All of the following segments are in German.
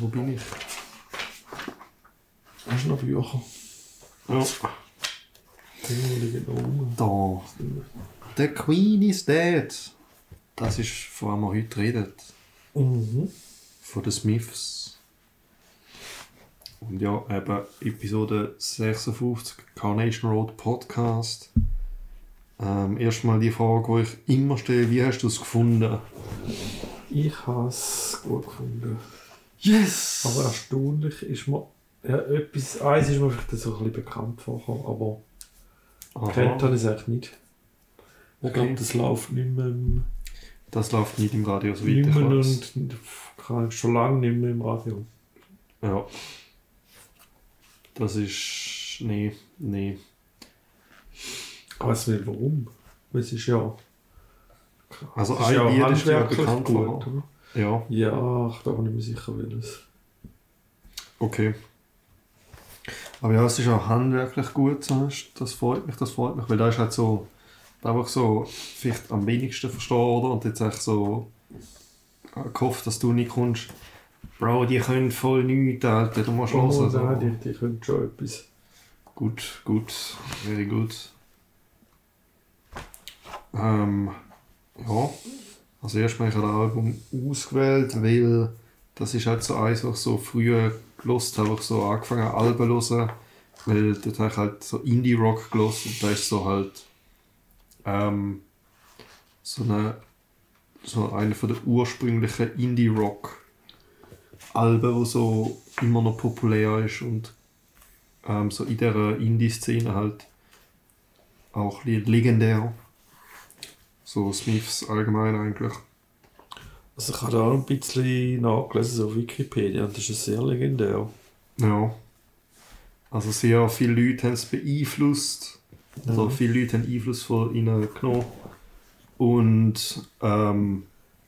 wo bin ich? Hast du noch Bücher? Ja. Die liegen da rum. Da. The Queen is dead. Das ist, von dem wir heute reden. Mhm. Von den Smiths. Und ja, eben Episode 56 Carnation Road Podcast. Ähm, erstmal die Frage, die ich immer stelle: Wie hast du es gefunden? Ich habe es gut gefunden. Yes! Aber erstaunlich ist mir. Ja, etwas, eins ist mir vielleicht so ein bisschen bekannt vorgekommen, aber kennt habe ich es eigentlich nicht. Ich Okay. glaube, das läuft nicht mehr, im- Das läuft nicht im Radio, so nicht weit ich mehr weiß. und kann schon lange nicht mehr im Radio. Ja. Das ist. Nee, nee. Ich weiß nicht warum. Es ist ja. Also es ist ja ein ist ja handwerklich bekannt gut, worden. oder? Ja, Ja, ich bin nicht mehr sicher, welches. okay. Aber ja, es ist auch handwerklich gut, das freut mich, das freut mich, weil da ist halt so, da einfach so, vielleicht am wenigsten verstehen, oder? Und jetzt echt so äh, gehofft, dass du nicht kommst, Bro, die können voll nichts, Alter, du musst Oh, hören. nein, die, die können schon etwas. Gut, gut, very good. Ähm, ja, also erstmal habe ich das Album ausgewählt, weil das ist halt so eins, was ich so früher gelost habe, ich so angefangen Alben zu hören, weil dort habe ich halt so Indie-Rock gelost und da ist so halt ähm, so eine so eine von der ursprünglichen Indie-Rock Alben, wo so immer noch populär ist und ähm, so in dieser Indie-Szene halt auch legendär. So Smiths allgemein eigentlich. Also ich habe da auch ein bisschen nachgelesen auf Wikipedia und das ist sehr legendär. Ja. Also sehr viele Leute haben es beeinflusst. Also Mhm. viele Leute haben Einfluss von ihnen genommen. Und ähm,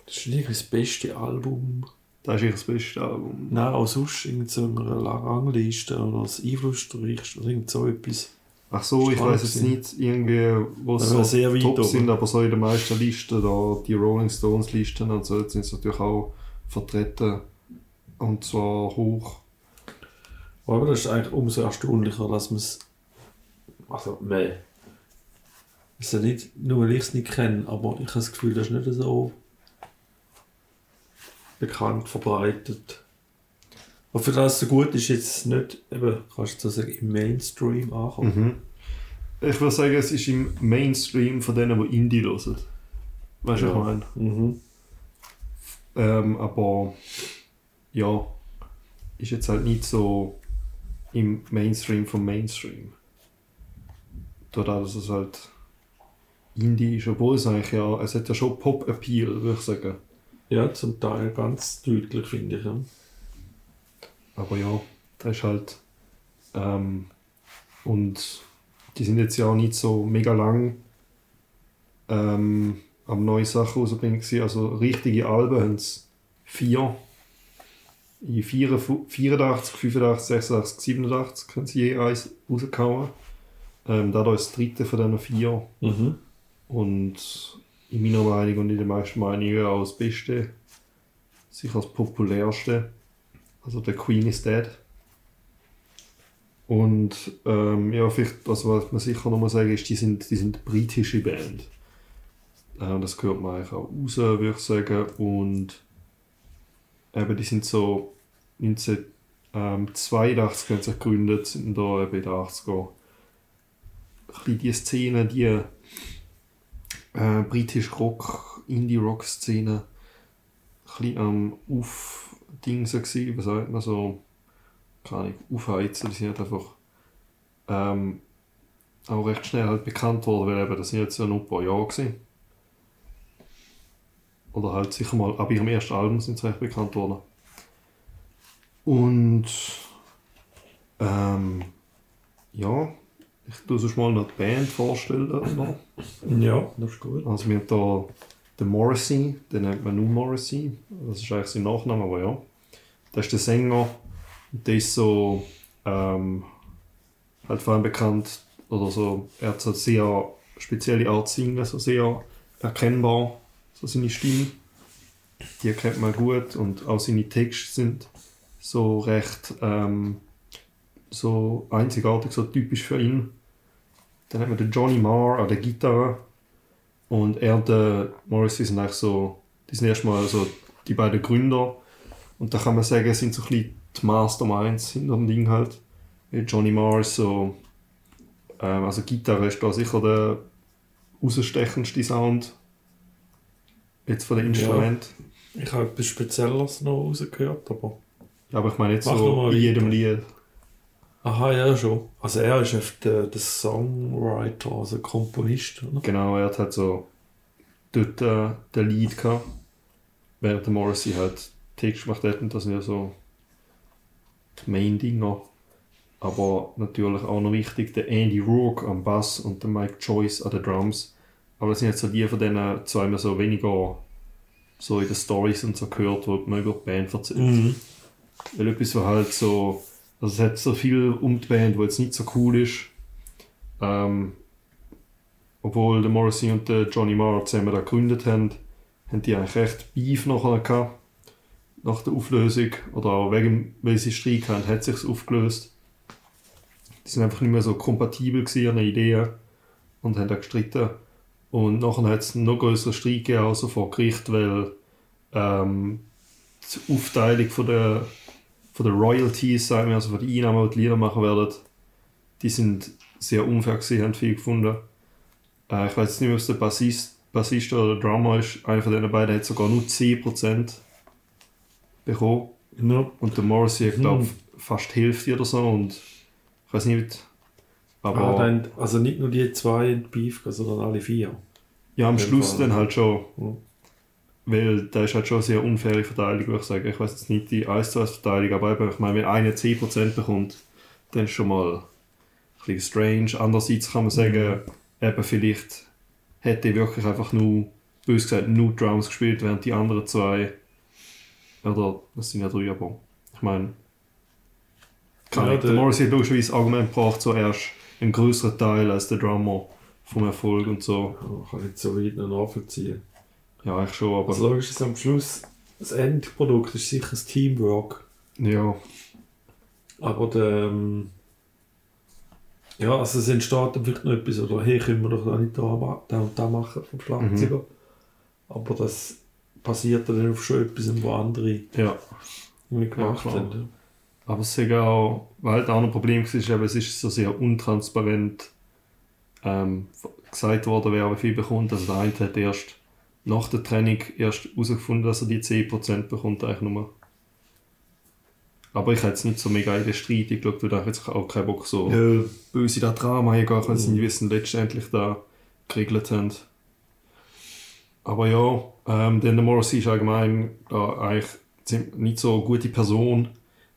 Das ist irgendwie das beste Album. das ist ihr das beste Album. Nein, auch sonst in so einer Rangliste oder das einflussreichste oder irgend so etwas. Ach so, ich weiß jetzt nicht irgendwie, wo war so top oben. sind, aber so in den meisten Listen, da die Rolling Stones Listen und so, sind sie natürlich auch vertreten. Und zwar hoch. Aber das ist eigentlich umso erstaunlicher, dass man es. Also, nein. Es ist ja nicht, nur weil ich es nicht kenne, aber ich habe das Gefühl, das ist nicht so bekannt, verbreitet. Aber für das so gut ist, jetzt nicht, eben, kannst du so sagen, im Mainstream ankommen. Mhm. Ich würde sagen, es ist im Mainstream von denen, die Indie hören. Weißt du, Ja. was ich meine? Mhm. Ähm, aber ja, ist jetzt halt nicht so im Mainstream vom Mainstream. Dadurch, dass es halt Indie ist, obwohl es eigentlich ja, es hat ja schon Pop-Appeal, würde ich sagen. Ja, zum Teil ganz deutlich, finde ich. Ja. Aber ja, das ist halt. Ähm, und die sind jetzt ja auch nicht so mega lang ähm, am neue Sachen rausbringen. Also richtige Alben haben es vier. In 84, 84, 85, 86, 87 können sie je eins rausgehauen. Ähm, dadurch ist das dritte von diesen vier. Mhm. Und in meiner Meinung und in den meisten Meinungen auch das Beste, sicher das populärste. Also der Queen is Dead. Und ähm, ja, vielleicht, also was man sicher noch mal sagen ist, die sind, die sind britische Band. Äh, das gehört man eigentlich auch raus, würde ich sagen. Und eben, die sind so 1982 haben sie sich gegründet, sind da eben in den 80er. Ein die Szene, die äh, britische Rock, Indie-Rock-Szene ein bisschen am Aufdingsen gewesen, wie sagt man so, keine Ahnung, aufheizen, die sind halt einfach ähm, auch recht schnell halt bekannt worden, weil eben, das sind jetzt ja nur ein paar Jahre gewesen. Oder halt sicher mal, ab ihrem ersten Album sind sie recht bekannt worden. Und ähm, ja, ich tue sonst mal noch die Band vorstellen. Noch. Ja, das ist gut. Also wir haben da den Morrissey, den nennt man nur Morrissey. Das ist eigentlich sein Nachname, aber ja. Das ist der Sänger. Der ist so ähm, halt vor allem bekannt, oder so, er hat so eine sehr spezielle Art zu singen, so sehr erkennbar, so seine Stimme. Die erkennt man gut und auch seine Texte sind so recht ähm, so einzigartig, so typisch für ihn. Dann haben wir den Johnny Marr an der Gitarre und er und der Morrissey sind eigentlich so, die sind erstmal so die beiden Gründer und da kann man sagen, sind so ein bisschen die Masterminds hinter dem Ding halt. Johnny Marr ist so, ähm, also Gitarre ist da sicher der rausstechendste Sound jetzt von den Instrumenten. Ich habe etwas Spezielles noch rausgehört, aber... Ja, aber ich meine jetzt so in jedem. Lied. Aha, ja schon. Also er ist einfach der, der Songwriter, also Komponist, oder? Genau, er hat halt so dort äh, den Lied gehabt, während der Morrissey halt Text gemacht hat und das sind ja so die Main-Dinger. Aber natürlich auch noch wichtig, der Andy Rourke am Bass und der Mike Joyce an den Drums. Aber das sind jetzt so die von denen zwei man so weniger so in den Stories und so gehört, wo man über die Band erzählt. Mhm. Weil etwas, was halt so. Also es hat so viel um die Band, wo jetzt nicht so cool ist. Ähm, obwohl der Morrissey und der Johnny Marr zusammen da gegründet haben, haben die eigentlich recht Beef nachher gehabt. Nach der Auflösung. Oder auch wegen, weil sie Streit hatten, hat sich aufgelöst. Die sind einfach nicht mehr so kompatibel gewesen den Ideen und haben da gestritten. Und nachher hat es noch größeren Streit gegeben, also vor Gericht, weil ähm, die Aufteilung von der, von der Royalties, sagen wir, also von den Einnahmen, die die Lieder machen werden, die sind sehr unfair gewesen, haben viele gefunden. Äh, ich weiß nicht mehr, ob es der Bassist, Bassist oder der Drummer ist. Einer von den beiden hat sogar nur 10% bekommen. Ja. Und der Morrissey, ich glaube, Hm. fast die Hälfte oder so. Und ich weiß nicht, aber Ah, dann, also nicht nur die zwei in die Beef, sondern alle vier. ja, am Schluss Fall. dann halt schon. Ja. Weil da ist halt schon eine sehr unfaire Verteilung, würde ich sagen. Ich weiß jetzt nicht die 1 zu 1 Verteilung, aber eben, ich meine, wenn einer 10% bekommt, dann ist schon mal ein bisschen strange. Andererseits kann man sagen, eben vielleicht hätte er wirklich einfach nur, bös gesagt, nur Drums gespielt, während die anderen zwei, oder, das sind ja drei, aber ich meine, Ja. Der Morrissey hat logischerweise Argument gebracht, so erst einen größeren Teil als der Drummer vom Erfolg und so. Ja, kann ich nicht so weit noch nachvollziehen. Ja, ich schon, aber Also logisch ist am Schluss, das Endprodukt ist sicher das Teamwork. ja, Aber der, ähm, ja, also es entsteht dann vielleicht noch etwas, oder hey, können wir doch nicht da, da und da machen vom Schlagzeuger. Aber das passiert dann auf schon etwas, wo andere ja. nicht gemacht klar. haben. Aber es ist auch, weil halt auch ein Problem war, eben, es ist so sehr untransparent ähm, gesagt worden, wer wie viel bekommt. Also der eine hat erst nach der Trennung erst herausgefunden, dass er die 10% bekommt, eigentlich nur. Aber ich hätte jetzt nicht so mega in den Streit geschaut, weil ich jetzt auch keinen Bock so Ja. böse das Drama weil sie nicht wissen, letztendlich da geregelt haben. Aber ja, ähm, der Morrissey ist allgemein da eigentlich nicht so eine gute Person.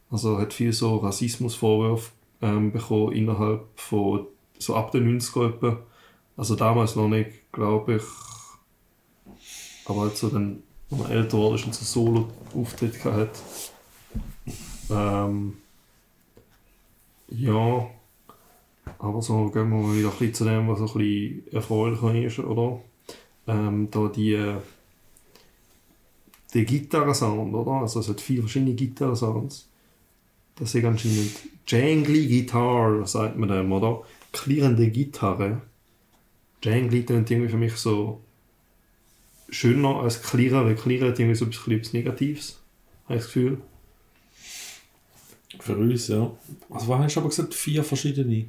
Also er hat viel so Rassismusvorwürfe ähm, bekommen innerhalb von so ab den 90er etwa. Also damals noch nicht, glaube ich. Aber halt so dann, er älter wurde und so Solo-Auftritt gehabt hat. Ähm, ja, aber so gehen wir mal wieder ein bisschen zu dem, was ein bisschen erfreulicher ist, oder? Ähm, da die, äh, der Gitarrensound, oder? Also es hat vier verschiedene Gitarrensounds. Das ist anscheinend Jangly Guitar, sagt man dem, oder? Klirrende Gitarre. Jangly klingt irgendwie für mich so schöner als Klirren, weil Klirren irgendwie so etwas, etwas Negatives, habe ich das Gefühl. Für uns, ja. Also was hast du aber gesagt? Vier verschiedene?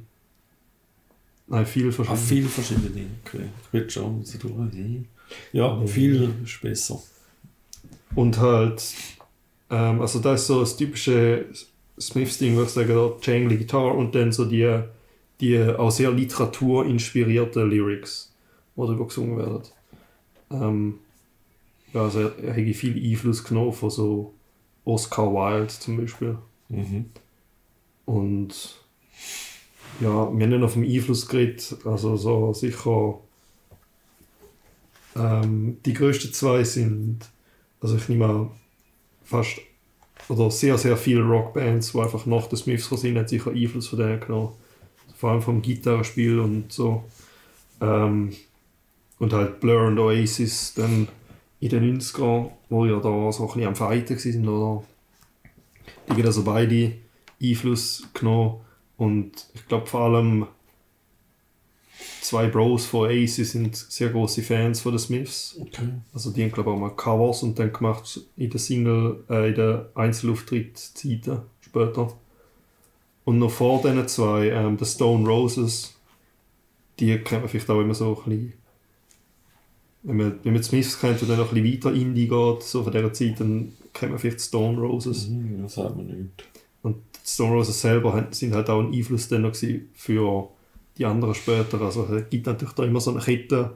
Nein, viel Ah, verschiedene. viele verschiedene. Okay. Ich will schon so durch. Ja, viel ist besser. Und halt, ähm, also das ist so das typische Smiths-Ding, würde ich sagen, da Jangly Guitar und dann so die, die auch sehr literaturinspirierte Lyrics, die darüber gesungen werden. Ähm, ja, also er, er hat viel Einfluss genommen von so Oscar Wilde zum Beispiel. Mhm. Und ja, wir haben auf dem Einfluss geredet, also so sicher ähm, die größten zwei sind, also ich nehme an, fast oder sehr, sehr viele Rockbands, die einfach nach den Smiths sind, haben sicher Einfluss von denen genommen. Vor allem vom Gitarrespiel und so. Ähm, und halt Blur und Oasis dann in den 90ern, wo ja da so ein bisschen am Fighten waren, oder? die haben also beide Einfluss genommen und ich glaube vor allem zwei Bros von Ace sind sehr große Fans von den Smiths. Okay. Also die haben glaube ich auch mal Covers und dann gemacht in der Single, äh, in der Einzelauftritt-Zeiten später. Und noch vor diesen zwei, ähm, The Stone Roses, die kennt man vielleicht auch immer so ein bisschen wenn man, wenn man die Smiths kennt und dann noch ein bisschen weiter Indie geht, so von dieser Zeit, dann kennt man vielleicht Stone Roses. Mhm, das sagt man nicht. Und die Stone Roses selber sind halt auch ein Einfluss dann noch für die anderen später. Also es gibt natürlich da immer so eine Kette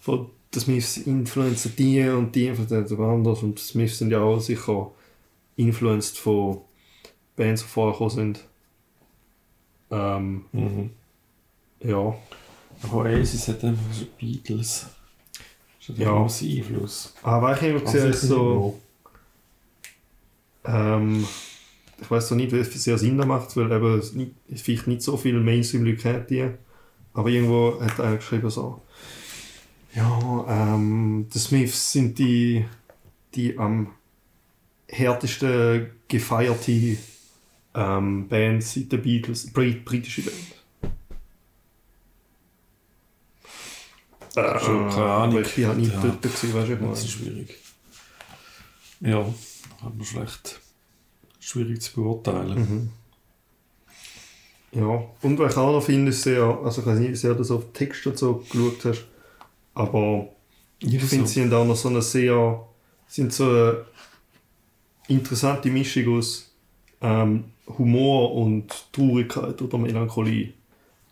von den Smiths influenzen die und die influenzen anders und die Smiths sind ja auch sicher influenced von Bands, die vorher sind. Ähm, Mhm. ja, Aber Oasis hat einfach so Beatles. Das hat Ja. grossen Einfluss. aber ich habe gesehen, so... Ähm, ich weiß zwar nicht, wie viel sehr Sinn das macht, weil eben es nicht, vielleicht nicht so viele Mainstream-Leute kennt die. Aber irgendwo hat einer geschrieben so, ja, ähm, die Smiths sind die, die am härtesten gefeierte ähm, Band seit den Beatles, Brit britische Band. Äh, Schon keine Ahnung. Ich bin halt nicht Ja. dort gewesen, weißt du, Das ist schwierig. Ja, hat man schlecht. Schwierig zu beurteilen. Mhm. Ja, und was ich auch noch finde, ist sehr, also ich weiß nicht, wie sehr du so auf Text und so geschaut hast, aber ich Jeder finde, so. sie haben auch noch so eine sehr, sind so eine interessante Mischung aus ähm, Humor und Traurigkeit oder Melancholie.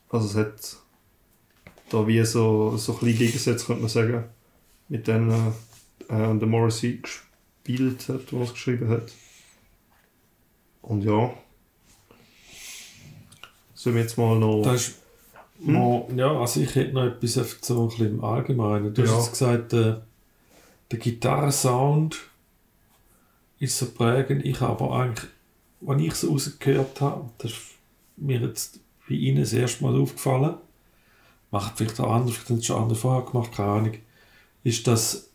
Also es hat da wie so, so ein bisschen Gegensätze, könnte man sagen, mit denen äh, der Morrissey gespielt hat, was geschrieben hat. Und ja. Sollen wir jetzt mal noch. Das ist, mal- ja, also ich hätte noch etwas so ein bisschen im Allgemeinen. Du Ja. hast jetzt gesagt, der, der Gitarrensound ist so prägend. Ich habe aber eigentlich, wenn ich so rausgehört habe, das ist mir jetzt bei Ihnen das erste Mal aufgefallen, macht vielleicht auch andere, vielleicht haben es schon andere vorher gemacht, keine Ahnung, ist, dass,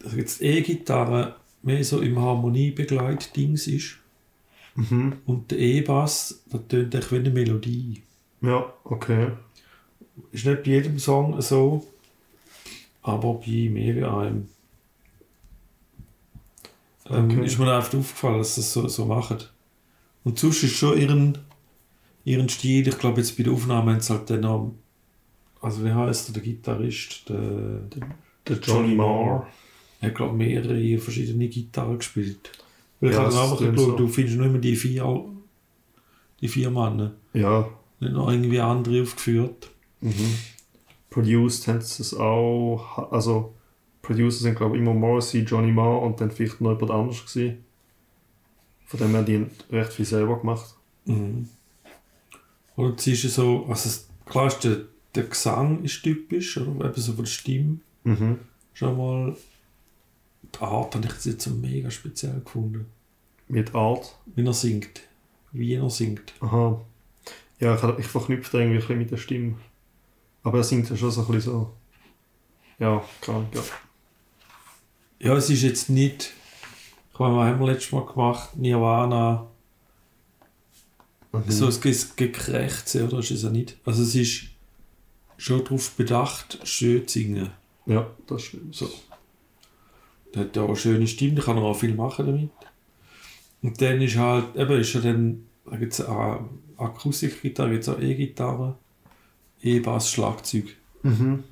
dass jetzt E-Gitarre mehr so im Harmoniebegleit-Dings ist Mhm. und der E-Bass, das tönt echt wie eine Melodie. Ja, okay. Ist nicht bei jedem Song so, aber bei mehr einem. Ähm, Okay. Ist mir einfach aufgefallen, dass sie das so, so machen. Und sonst ist schon ihren, ihren Stil, ich glaube jetzt bei der Aufnahme haben sie halt dann noch, also wie heißt der, der Gitarrist, der, Der Johnny Marr. er hat glaube mehrere verschiedene Gitarren gespielt. Weil ich Ja, habe einfach geschaut, du findest nur immer die vier, die vier Mann, Ja. nicht noch irgendwie andere aufgeführt. Mhm. Produced haben sie es auch. Also, Producer sind, glaube ich, immer Morrissey, Johnny Marr und dann vielleicht noch jemand anderes gewesen. Von dem haben die recht viel selber gemacht. Mhm. Oder sie ist ja so, also klar ist der, der Gesang ist typisch, oder? Eben so von der Stimme. Mhm. Schon mal, die Art habe ich jetzt so mega speziell gefunden. Mit Art. Wie er singt. Wie er singt. Aha. Ja, ich, ich verknüpfe irgendwie ein bisschen mit der Stimme. Aber er singt ja schon so ein bisschen so. Ja, klar, ja. Ja, es ist jetzt nicht, ich meine, wir haben letztes Mal gemacht, Nirvana, Mhm. so ein Ge- Gekrächze, oder ist es ja nicht? Also es ist schon darauf bedacht, schön zu singen. Ja, das stimmt. So. Der hat ja auch eine schöne Stimme, da kann er auch viel machen damit. Und dann ist halt, eben ist ja dann, da gibt es auch Akustikgitarre, gibt es auch E-Gitarre, E-Bass, Schlagzeug. Mhm.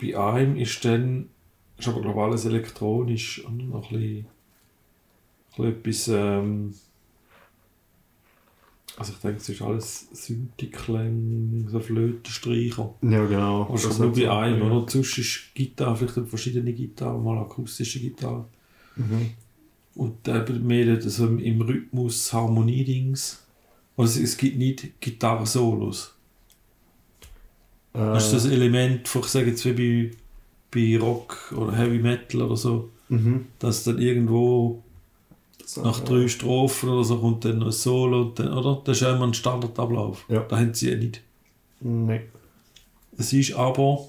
Bei einem ist dann, ist aber glaube ich alles elektronisch und noch ein bisschen, ein bisschen etwas, ähm, also ich denke, es ist alles Synthi-Klang, so Flötenstreicher. Ja, genau. Aber Das nur bei einem, ja. oder? Sonst ist Gitarre, vielleicht verschiedene Gitarren, mal akustische Gitarre. Mhm. Und eben mehr dort so im, Rhythmus, Harmonie-Dings. Also es gibt nicht Gitarren-Solos. Das ist das Äh, Element ich sage jetzt wie bei, bei Rock oder Heavy Metal oder so, mhm. dass dann irgendwo Das nach drei Strophen oder so kommt dann noch ein Solo, und dann, oder? Das ist ja immer ein Standardablauf. Ja. Da haben sie ja nicht. Nee. Es ist aber,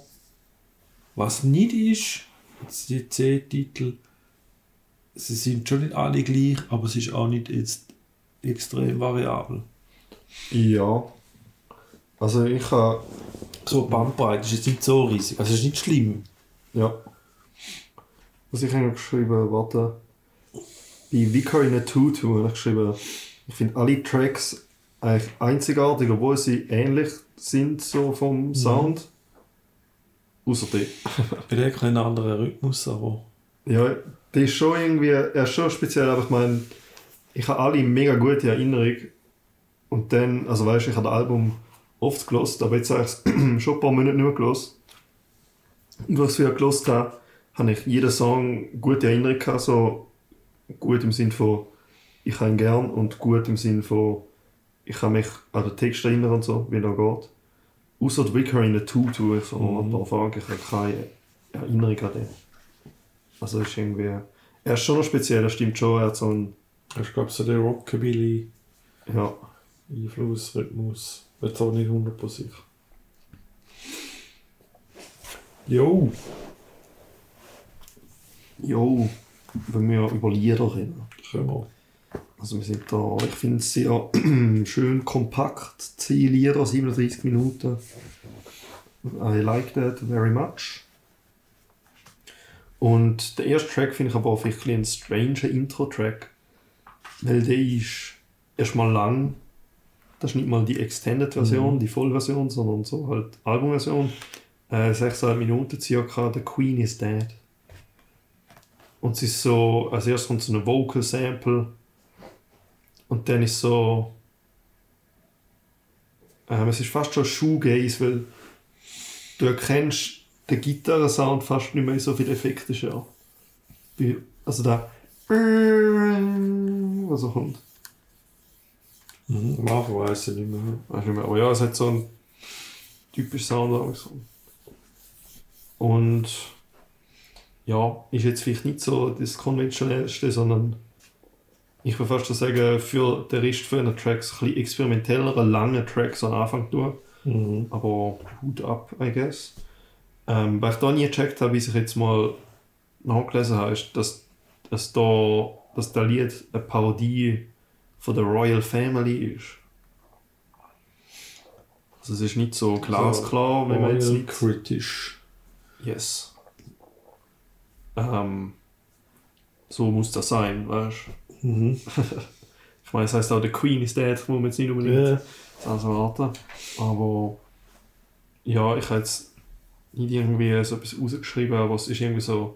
was nicht ist, jetzt die C-Titel, sie sind schon nicht alle gleich, aber es ist auch nicht jetzt extrem variabel. Ja. Also ich habe. So Bandbreite ist jetzt nicht so riesig. Also es ist nicht schlimm. Ja. Was ich habe geschrieben, warte. Bei Vicar in a Tutu habe ich geschrieben, ich finde alle Tracks eigentlich einzigartig, obwohl sie ähnlich sind so vom Sound. Außer die. Bei der hat einen anderen Rhythmus, aber. Ja, die ist schon irgendwie, er ist schon speziell, aber ich meine, ich habe alle mega gute Erinnerung. Und dann, also weißt du, ich habe das Album oft gelost, aber jetzt habe ich es schon ein paar Monate nicht mehr gelost. Und was ich gelost habe, habe ich jeden Song gute Erinnerung gehabt, so gut im Sinn von, ich habe ihn gern und gut im Sinn von, ich kann mich an den Text erinnern und so, wie er geht. Außer die Wicker in der Tutu, ich so ein paar Fragen, ich habe keine Erinnerung an den. Also ist irgendwie, er ist schon noch speziell, er stimmt schon, er hat so einen, Ich glaube, so der Rockabilly ja, Einfluss, Rhythmus. Wird auch nicht 100% sicher. Jo, jo, wenn wir über Lieder reden. können wir. Also wir sind da, ich finde es sehr schön kompakt, 10 Lieder, 37 Minuten. I like that very much. Und der erste Track finde ich aber auch wirklich ein stranger Intro-Track. Weil der ist erstmal lang. Das ist nicht mal die Extended-Version, die Vollversion, sondern so halt Albumversion. Äh, 6,5 Minuten circa, The Queen is Dead. Und es ist so, als erstes kommt so ein Vocal-Sample. Und dann ist so. Ähm, es ist fast schon Shoegaze, weil du erkennst den Gitarrensound fast nicht mehr so viele Effekte schon. Wie, also da. Was so kommt. Mhm. Anfang weiss ich nicht mehr. Weiß nicht mehr. Aber ja, es hat so einen typischen Sound. Und ja, ist jetzt vielleicht nicht so das konventionellste, sondern ich würde fast sagen, für den Rest von den Tracks ein bisschen experimentellere, lange Tracks am Anfang durch. Mhm. Aber Hut ab, I guess. Ähm, was ich da nie gecheckt habe, wie ich jetzt mal nachgelesen habe, ist, dass, dass, da, dass das Lied eine Parodie von der Royal Family ist. Also es ist nicht so glasklar, wenn man jetzt nicht... kritisch. Yes. Ähm, so muss das sein, weißt du? Mhm. Ich meine, es heißt auch, The Queen is dead, muss man jetzt nicht unbedingt Ja. also warten. Aber ja, ich habe jetzt nicht irgendwie so etwas rausgeschrieben, aber es ist irgendwie so,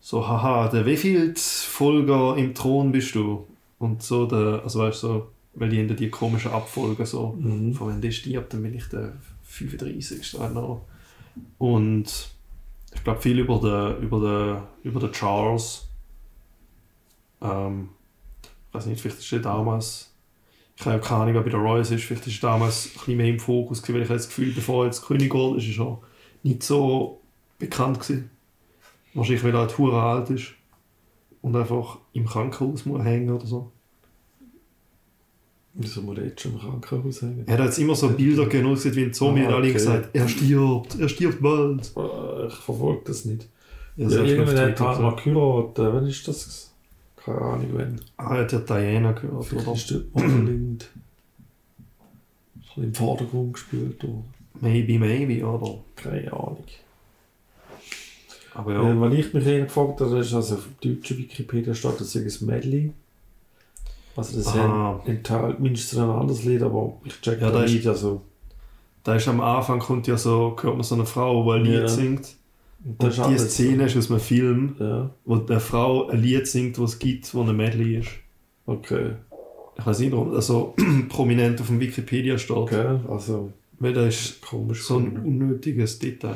so haha, der wievielt Folger im Thron bist du? Und so, der, also weißt du, so, weil die haben die komischen Abfolgen so, Mhm. von wenn der stirbt, dann bin ich der 35. I know. Und ich glaube viel über den, über den, über den Charles. Ähm, ich weiß nicht, vielleicht ist er damals. Ich habe keine Ahnung, ob bei der Royals ist. Vielleicht ist er damals ein bisschen mehr im Fokus, weil ich habe das Gefühl, bevor er jetzt König geworden ist, ist er nicht so bekannt gewesen. Wahrscheinlich, weil er halt hure alt ist und einfach im Krankenhaus muss hängen oder so. Wieso muss er jetzt schon im Krankenhaus hängen? Er hat jetzt immer so Bilder genutzt, wie ein Zombie Ah, und alle okay. gesagt, er stirbt, er stirbt bald. Äh, Ich verfolge das nicht. Ja, irgendwann hat er mal geheiratet. Wann ist das? Keine Ahnung, wann. Ah, er hat ja Diana gehört, Vielleicht oder? ist dort mal bisschen im Vordergrund gespielt worden. Maybe, maybe, oder? Keine Ahnung. Aber Ja. ja. wenn ich mich gefragt habe, ist also auf deutscher Wikipedia steht, das ist ein Medley. Also das Aha. enthält mindestens ein anderes Lied, aber ich check Ja, da nicht. Also, Da ist am Anfang kommt ja so, hört man so eine Frau, die ein Lied Ja. singt. und Und die Szene ist aus einem Film, Ja, wo eine Frau ein Lied singt, das es gibt, wo eine Medley ist. okay. Ich weiß nicht, warum das so prominent auf dem Wikipedia steht. Okay, also Weil da ist komisch. so ein unnötiges Detail.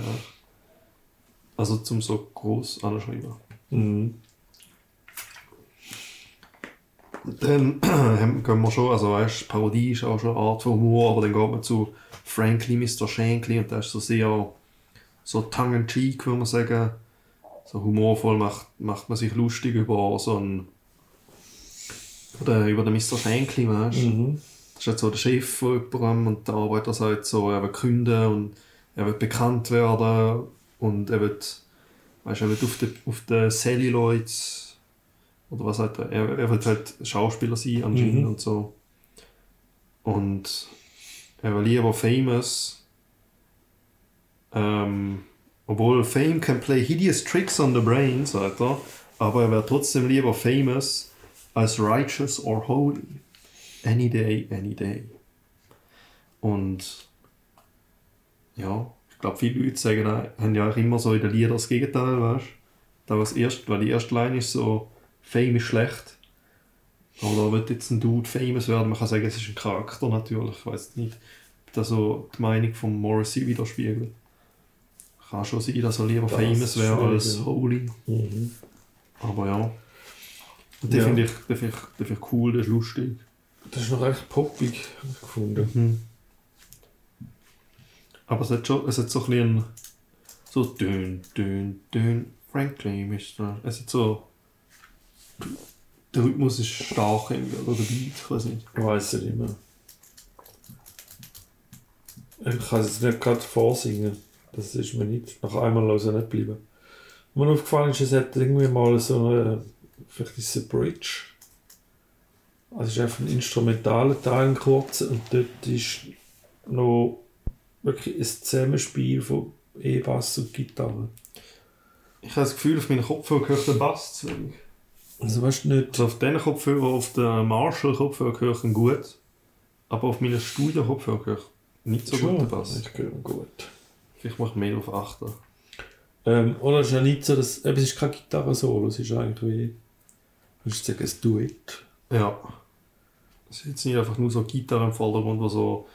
Also zum so groß anschreiben. Mhm. Dann gehen wir schon, also weißt, Parodie ist auch schon eine Art von Humor, aber dann geht man zu Frankly Mr. Shankly und das ist so sehr so tongue-in-cheek, würde man sagen. So humorvoll macht, macht man sich lustig über so einen oder über den Mr. Shankly, weißt du? Mhm. Das ist halt so der Chef von jemandem und der Arbeiter sagt so, er will künden und er will bekannt werden und er will, weißt, er will auf den, auf den Celluloid Oder was halt, er, er wird halt Schauspieler sein anscheinend Mhm. und so. Und er will lieber famous. Ähm, obwohl Fame can play hideous tricks on the brain, sagt er. Aber er wäre trotzdem lieber famous als righteous or holy. Any day, any day. Und ja, ich glaube, viele Leute sagen, auch- haben ja auch immer so in den Liedern das Gegenteil, weißt du? Da was erst, weil die erste Line ist so, Fame ist schlecht. Oder wird jetzt ein Dude famous werden? Man kann sagen, es ist ein Charakter natürlich. Ich weiß nicht, ob das so die Meinung von Morrissey widerspiegelt. Kann schon sein, dass er lieber Das famous wäre als holy. Mhm. Aber ja. Und den Ja. finde ich, den find ich, den find ich cool, der ist lustig. Das ist noch recht poppig hab ich gefunden. Mhm. Aber es hat schon, es hat so ein bisschen so dünn, dünn, dünn, frankly, Mr. Es hat so der Rhythmus ist stark irgendwie, oder der Beat, ich weiß nicht. Ich weiß es nicht mehr. Ich kann es jetzt nicht gerade vorsingen. Das ist mir nicht nach einmal los nicht geblieben. Was mir aufgefallen ist, es hat irgendwie mal so eine, vielleicht ist es eine Bridge. Also es ist einfach ein instrumentaler Teil, ein kurzer, und dort ist noch wirklich ein Zusammenspiel von E-Bass und Gitarre. Ich habe das Gefühl, auf meinen Kopfhörer höre ich den Bass zu wenig. Also weißt du nicht, Also auf diesen Kopfhörer, auf den Marshall-Kopfhörer höre ich ihn gut, aber auf meinen Studio-Kopfhörer höre ich nicht so gut den Bass. Ich höre gut. Vielleicht mache ich mehr darauf achten. Ähm, oder es ist ja nicht so, dass, eben, es ist kein Gitarre-Solo, es ist eigentlich wie, würdest du sagen, ein Duett. Ja. Es ist jetzt nicht einfach nur so Gitarre im Vordergrund, wo so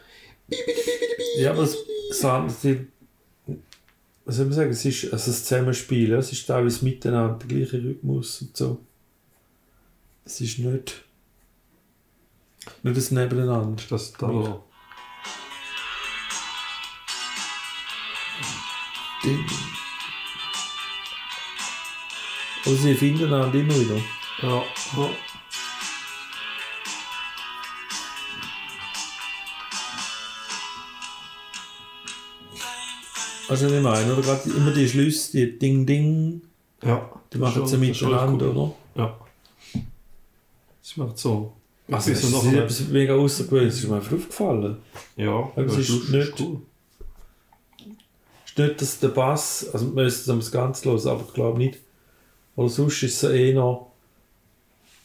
Ja, aber es, es, die, was soll man sagen, es ist also das Zusammenspiel, ja, es ist teilweise miteinander, der gleiche Rhythmus und so. Es ist nicht, nicht das Nebeneinander. das da so. Ding. Aber sie finden einander immer wieder. Ja. ja. Also ich meine, oder gerade immer die Schlüsse, die Ding Ding, Ja. die machen sie miteinander, cool. oder? Ja. Es macht so. Also, Bis das noch ist etwas mega außergewöhnliches, ist mir einfach aufgefallen. Ja, Aber es ist lustig, nicht- cool. Es ist nicht, dass der Bass, also man müsste es ganz los, aber ich glaube nicht. Oder sonst ist es eher noch,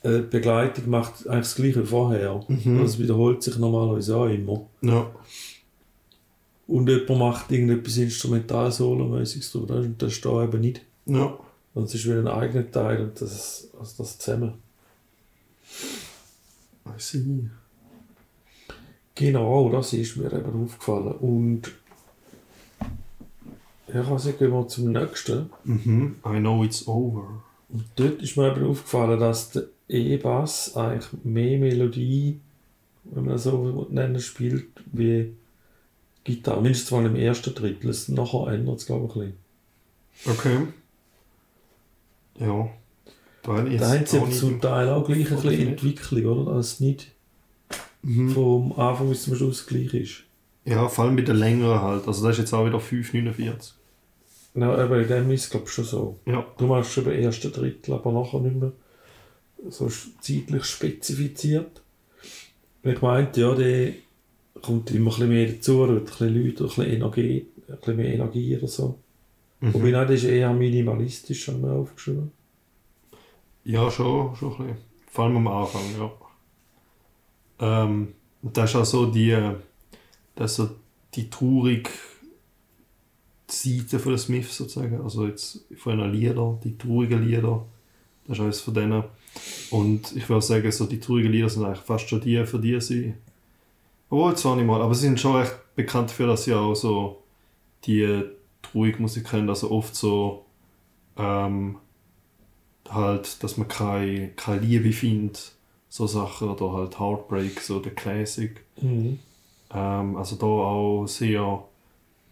äh, die Begleitung macht eigentlich das gleiche wie vorher. Mhm. Also es wiederholt sich normalerweise auch immer. Ja. Und jemand macht irgendetwas Instrumental-Solo-mäßiges drüber, das ist da eben nicht. Ja. Und es ist wieder ein eigener Teil und das, also das zusammen. I see. Genau, das ist mir eben aufgefallen. Und ja, ich weiß nicht, gehen wir zum nächsten. Mhm. I know it's over. Und dort ist mir eben aufgefallen, dass der E-Bass eigentlich mehr Melodie, wenn man das so nennen spielt, wie Gitarre. Mindestens mal im ersten Drittel. Es- Nachher ändert es, glaube ich, ein bisschen. Okay. Ja. Da haben sie aber zum Teil auch gleich ein bisschen? Entwicklung, oder? Dass es nicht Mhm. vom Anfang bis zum Schluss gleich ist. Ja, vor allem bei den längeren halt. Also das ist jetzt auch wieder 5,49. Ja, aber in dem ist es, glaube ich, schon so. Ja. Du machst schon beim ersten Drittel, aber nachher nicht mehr so zeitlich spezifiziert. Ich meinte, ja, der kommt immer ein bisschen mehr dazu, oder ein bisschen Leute, ein bisschen Energie, ein bisschen mehr Energie oder so. Mhm. Wobei, nein, das ist eher minimalistisch, haben wir aufgeschrieben. Ja, schon, schon ein bisschen. Vor allem am Anfang, ja. Ähm, und das ist auch so die, das so die traurige Seite von den Smiths sozusagen. Also jetzt von den Liedern, die traurigen Lieder. Das ist eines von denen. Und ich würde sagen, so die traurigen Lieder sind eigentlich fast schon die, für die sie. Obwohl, zwar nicht mal, aber sie sind schon recht bekannt dafür, dass sie auch so die traurige Musik können, also oft so ähm, halt, dass man keine, keine Liebe findet, so Sachen, oder halt Heartbreak, so der Classic. Mhm. Ähm, also da auch sehr,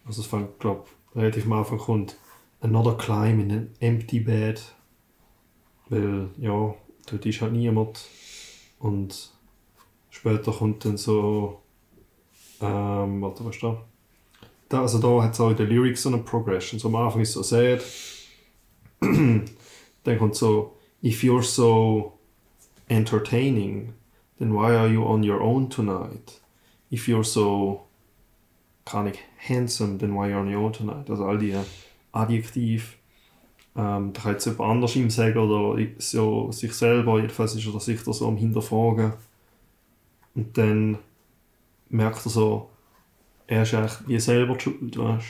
also es fängt, glaube relativ am Anfang kommt Another Climb in an Empty Bed, weil, ja, dort ist halt niemand und später kommt dann so, ähm, warte, was ist da? da also da hat es auch in den Lyrics so eine Progression, so am Anfang ist es so sad, dann kommt so if you're so entertaining, then why are you on your own tonight? If you're so kann ich handsome, then why are you on your own tonight? Also all die Adjektive. Ähm, da kann jetzt jemand anders ihm sagen oder so sich selber, jedenfalls ist er sich da so am Hinterfragen. Und dann merkt er so, er ist eigentlich wie selber schuld, weißt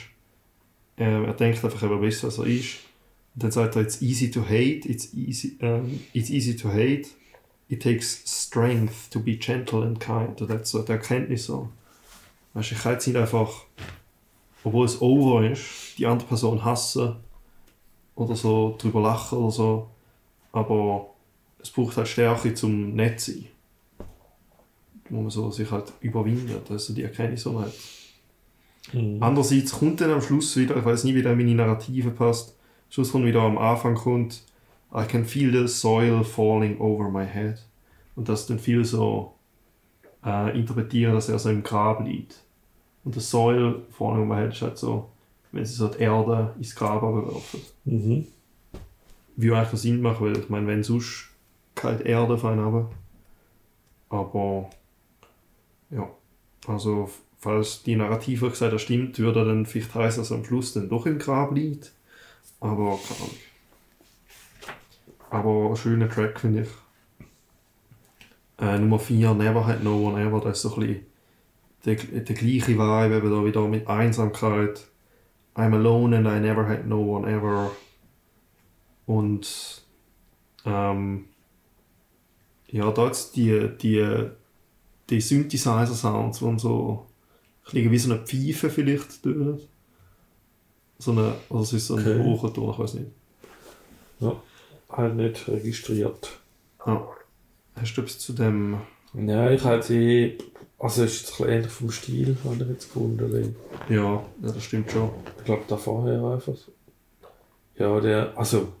er, er denkt einfach, er weiß, was er ist. Und dann sagt er, it's easy to hate, it's easy, um, it's easy to hate, it takes strength to be gentle and kind. Und das so die Erkenntnis so. Weißt ich kann jetzt nicht einfach, obwohl es over ist, die andere Person hassen oder so drüber lachen oder so. Aber es braucht halt Stärke zum nett sein. Wo man so sich halt überwindet, also die Erkenntnis so hat. Mhm. Andererseits kommt dann am Schluss wieder, ich weiß nicht, wie der meine Narrative passt, Schluss kommt wieder am Anfang kommt, I can feel the soil falling over my head. Und das dann viel so äh, interpretieren, dass er so im Grab liegt. Und das Soil falling over my head ist halt so, wenn sie so die Erde ins Grab werfen. Mhm. Wie eigentlich Sinn machen, weil ich meine, wenn sonst keine Erde fein haben. Aber ja, also falls die Narrative gesagt das stimmt, würde dann vielleicht heißen, dass er am Schluss dann doch im Grab liegt. Aber keine Ahnung. Aber ein schöner Track finde ich. Äh, Nummer 4, Never Had No One Ever, das ist so ein bisschen der, der gleiche Vibe, eben da wieder mit Einsamkeit. I'm alone and I never had no one ever. Und ähm, ja, da jetzt die, die, die Synthesizer-Sounds, die so ein wie so eine Pfeife vielleicht tönen. So eine, also es ist so ein okay. Ton, ich weiß nicht. Ja, halt nicht registriert. Ja. Hast du etwas zu dem? Ja, ich hätte also ist jetzt ein ähnlich vom Stil, habe ich jetzt gefunden. Ja, ja, das stimmt schon. Ich glaube, da vorher einfach. Ja, der, also,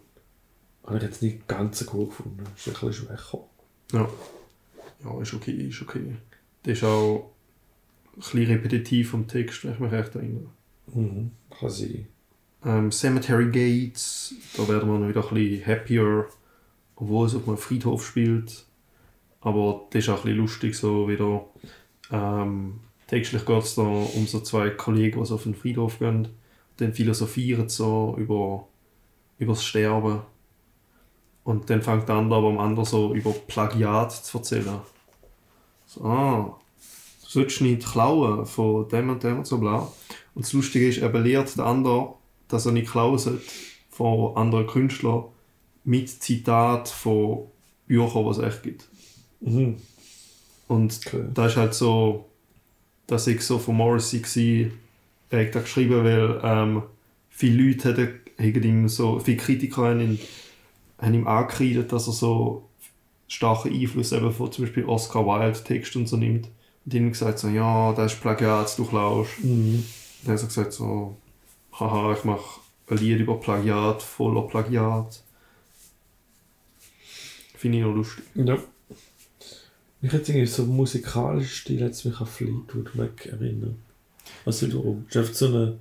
habe ich jetzt nicht ganz so gut gefunden. Ist ein bisschen schwächer. Ja. Ja, ist okay, ist okay. Der ist auch ein bisschen repetitiv vom Text, wenn ich mich recht erinnere. Mhm, kann sein. Ähm, Cemetery Gates, da werden wir noch wieder ein bisschen happier, obwohl es auf einem Friedhof spielt. Aber das ist auch ein bisschen lustig, so wieder. Ähm, textlich geht es da um so zwei Kollegen, die auf den Friedhof gehen, dann philosophieren so über, über das Sterben. Und dann fängt der andere aber am anderen so über Plagiat zu erzählen. So, ah, du sollst nicht klauen von dem und dem und so bla. Und das Lustige ist, er belehrt den anderen, dass er nicht klauen sollte von anderen Künstlern mit Zitat von Büchern, die es echt gibt. Mhm. Und okay. da ist halt so, dass ich so von Morrissey war, er hat geschrieben, weil ähm, viele Leute hätten, hätten ihm so, viele Kritiker haben, ihn, haben ihm angekreidet, dass er so starken Einfluss eben von zum Beispiel Oscar Wilde Text und so nimmt. Die haben gesagt so, ja, das ist Plagiat, du klaust. Mhm. Dann hat er gesagt so, haha, ich mache ein Lied über Plagiat, voller Plagiat. Finde ich noch lustig. Ja. Ich hätte irgendwie so musikalisch Stil hat mich an Fleetwood Mac erinnert. Also du hast so eine...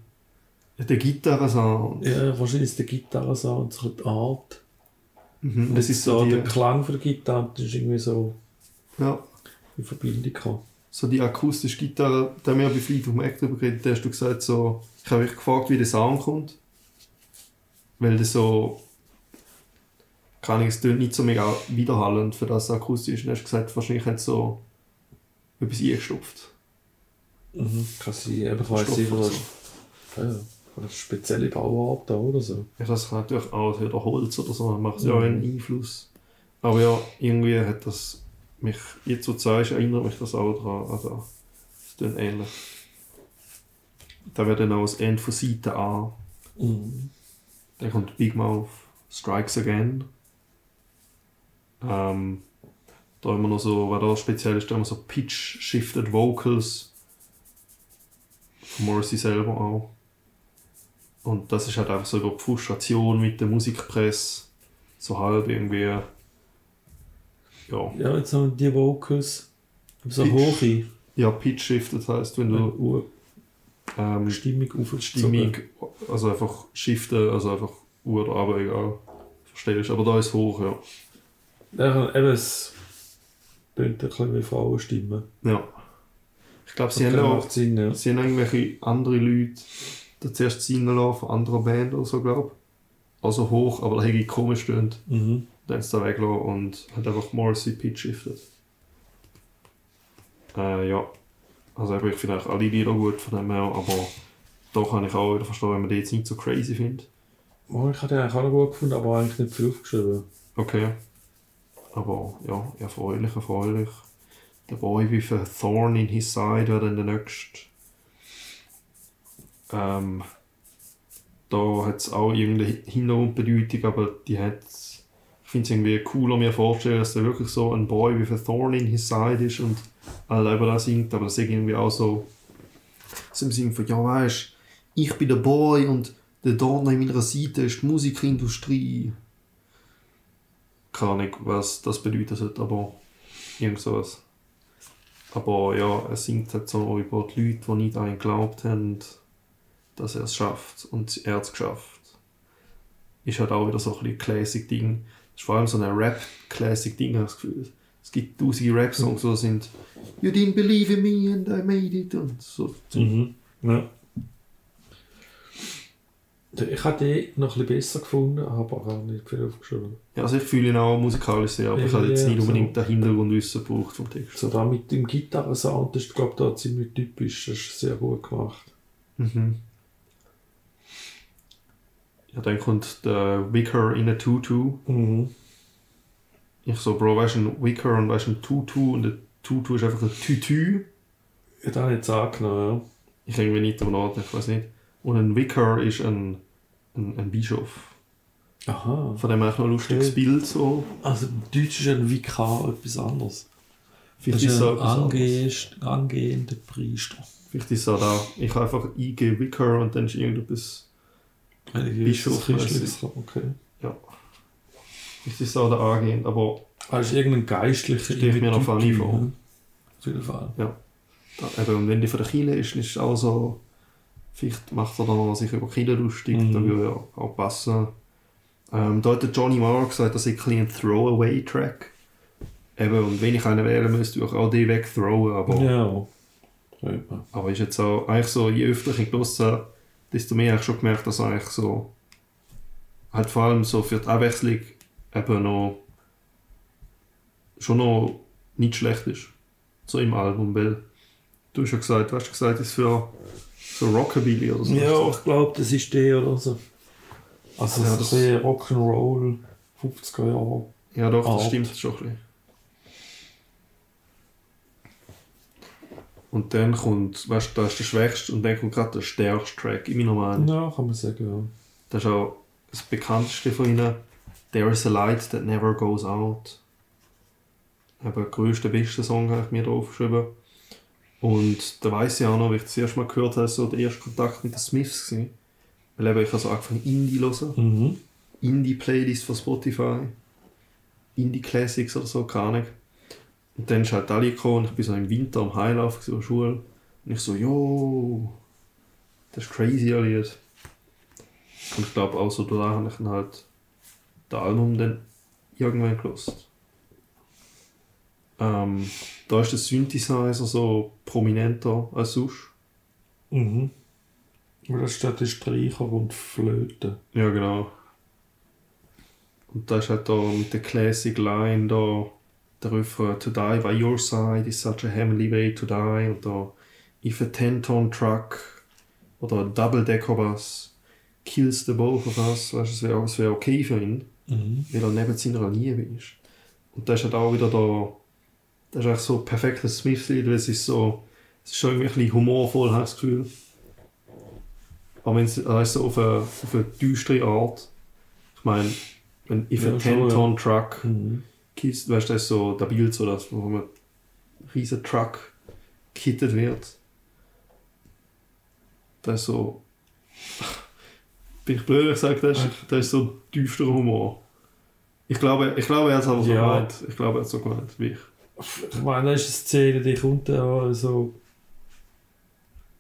Der Gitarrensound. Ja, wahrscheinlich ist der Gitarrensound so die Art. Mhm, und das ist so die... der Klang von der Gitarre, das ist irgendwie so... Ja. In Verbindung gehabt. So die akustische Gitarre, da haben wir bei Fleetwood Mac darüber geredet, da hast du gesagt so... Ich habe mich gefragt, wie der Sound kommt. Weil das so kann ich, es tönt nicht so mega widerhallend für das akustisch. Du hast gesagt, wahrscheinlich hat es so etwas eingestopft. Mhm, kann sein, eben ich weiss nicht, oder, ja, oder spezielle Bauart da oder so. Ja, das kann natürlich auch wieder Holz oder so, macht mhm. ja einen Einfluss. Aber ja, irgendwie hat das mich, jetzt so zeigst, erinnert mich das auch daran. Also, ist dann ähnlich. Da wird dann auch das Ende von Seite A. Mhm. Dann kommt Big Mouth, Strikes Again. Ähm, da immer noch so, was da speziell ist, da immer so Pitch-Shifted Vocals. Von Morrissey selber auch. Und das ist halt einfach so über die Frustration mit der Musikpresse. So halb irgendwie. Ja. Ja, jetzt haben die Vocals so hoch. Ja, Pitch Shift, das heißt, wenn du. Ähm, Stimmung Stimmung, also einfach shiften, also einfach Uhr oder aber egal. verstehst du. Aber da ist es hoch, ja. Ja, eben, es tönt ein bisschen wie Frauenstimmen. Ja. Ich glaube, sie haben auch macht Sinn, ja. Sie haben irgendwelche andere Leute da zuerst singen lassen von anderen Band oder so, glaube. Also hoch, aber da hätte ich komisch tönt. Mhm. Dann sie da weggelassen und hat einfach Morrissey Pitch shifted. Äh, ja. Also ich finde eigentlich alle Lieder gut von dem her, aber da kann ich auch wieder verstehen, wenn man die jetzt nicht so crazy findet. Oh, ich hatte den eigentlich auch noch gut gefunden, aber eigentlich nicht viel aufgeschrieben. Okay. Aber ja, erfreulich, erfreulich. The Boy with a Thorn in his side wäre dann der nächste. Ähm, da hat es auch irgendeine Hintergrundbedeutung, aber die hat. Finde es irgendwie cooler, mir vorzustellen, dass der wirklich so ein Boy with a Thorn in his side ist und alle über das singt, aber das ist irgendwie auch so. So im Sinne von, ja, weißt ich bin der Boy und der Dorn an meiner Seite ist die Musikindustrie keine Ahnung, was das bedeutet aber irgend sowas. Aber ja, er singt halt so über die Leute, die nicht an ihn geglaubt haben, dass er es schafft und er hat es geschafft. Ist halt auch wieder so ein bisschen Classic-Ding. Das ist vor allem so ein Rap-Classic-Ding, habe ich das Gefühl. Es gibt tausende Rap-Songs, die sind You didn't believe in me and I made it und so. Mhm. Ja. Ich hätte den noch ein bisschen besser gefunden, aber auch nicht viel aufgeschrieben. Ja, also ich fühle ihn auch musikalisch sehr, aber ich Ja, habe jetzt nicht so. unbedingt den Hintergrundwissen gebraucht vom Text. So da mit dem Gitarrensound ist, glaube ich, da ziemlich typisch. Das ist sehr gut gemacht. Mhm. Ja, dann kommt der Wicker in a Tutu. Mhm. Ich so, Bro, weißt du, ein Wicker und weißt du, ein Tutu und ein Tutu ist einfach ein Tütü. Ja, da habe ich jetzt angenommen, Ich irgendwie nicht darüber nachdenken, ich weiß nicht. Und ein Vicar ist ein, ein, ein Bischof. ja. Aha. Von dem her auch noch ein lustiges Okay. Bild. So. Also im Deutsch ist ein Vikar etwas anderes. Vielleicht Das ist ist ein angehend, angehender Priester. Vielleicht ist es auch da. Ich habe einfach eingeben Vicar und dann ist irgendetwas. Bischof, Christliches. Okay. Vielleicht ist es auch da angehend, aber Also irgendein geistlicher. Stell ich mir noch Typ, vor. ja. Auf jeden Fall. da, eben, und wenn die von der Kirche ist, ist es auch so. Vielleicht macht er dann sich über Kinder lustig, Mhm. da würde ja auch passen. Ähm, da hat der Johnny Marr gesagt, das ist ein bisschen ein Throwaway-Track. Eben, und wenn ich einen wählen müsste, würde ich auch den wegthrowen, aber. Ja. Aber ist jetzt so, eigentlich so, je öfter ich ihn desto mehr habe ich schon gemerkt, dass eigentlich so, halt vor allem so für die Abwechslung eben noch, schon noch nicht schlecht ist. So im Album, weil du hast ja gesagt, du hast gesagt, das ist für so Rockabilly oder so. Ja, ich glaube, das ist der oder so. Also Ja, das- das ist Rock'n'Roll 50er Jahre. Ja, doch, das Art. stimmt schon ein bisschen. Und dann kommt, weißt du, da ist der schwächste und dann kommt gerade der stärkste Track, in meiner Meinung. Ja, kann man sagen, ja. Das ist auch das bekannteste von ihnen. There is a light that never goes out. Eben der grösste, beste Song habe ich mir da aufgeschrieben. Und da weiss ich auch noch, wie ich das erste Mal gehört habe, so der erste Kontakt mit den Smiths war. Weil eben ich habe so angefangen Indie zu hören. Mhm. Indie-Playlist von Spotify. Indie-Classics oder so, keine Ahnung. Und dann ist halt gekommen und ich bin so im Winter am Heilauf gewesen, an der Schule. Und ich so, jo, das ist crazy, Lied. Und ich glaube auch so, da habe ich dann halt das Album dann irgendwann gelost. Ähm, da ist der Synthesizer so prominenter als sonst. Mhm. Aber das steht der Streicher und Flöte. Ja, genau. Und da ist halt da mit der Classic Line da Refrain To die by your side is such a heavenly way to die da If a 10-ton truck oder ein Double-Decker Bus kills the both of us, weißt du, es wäre wär okay für ihn, Mhm. weil er neben seiner Liebe ist. Und da ist halt auch wieder da, das ist eigentlich so perfektes Smith-Lied, weil es ist so, es ist schon irgendwie ein bisschen humorvoll, habe ich das Gefühl. Aber wenn es äh, so auf eine, auf eine düstere Art, ich meine, wenn if Ja, a schon, 10-ton truck Mhm. Kills, weißt du, das ist so der Bild, so dass, wo man ein riesen Truck kittet wird. Das ist so, bin ich blöd, ich sage, das ist, das ist so düsterer Humor. Ich glaube, ich glaube, er hat es aber so Ja. gemeint. Ich glaube, er hat es so gemeint, wie ich. Ich meine, das ist eine Szene, die kommt ja so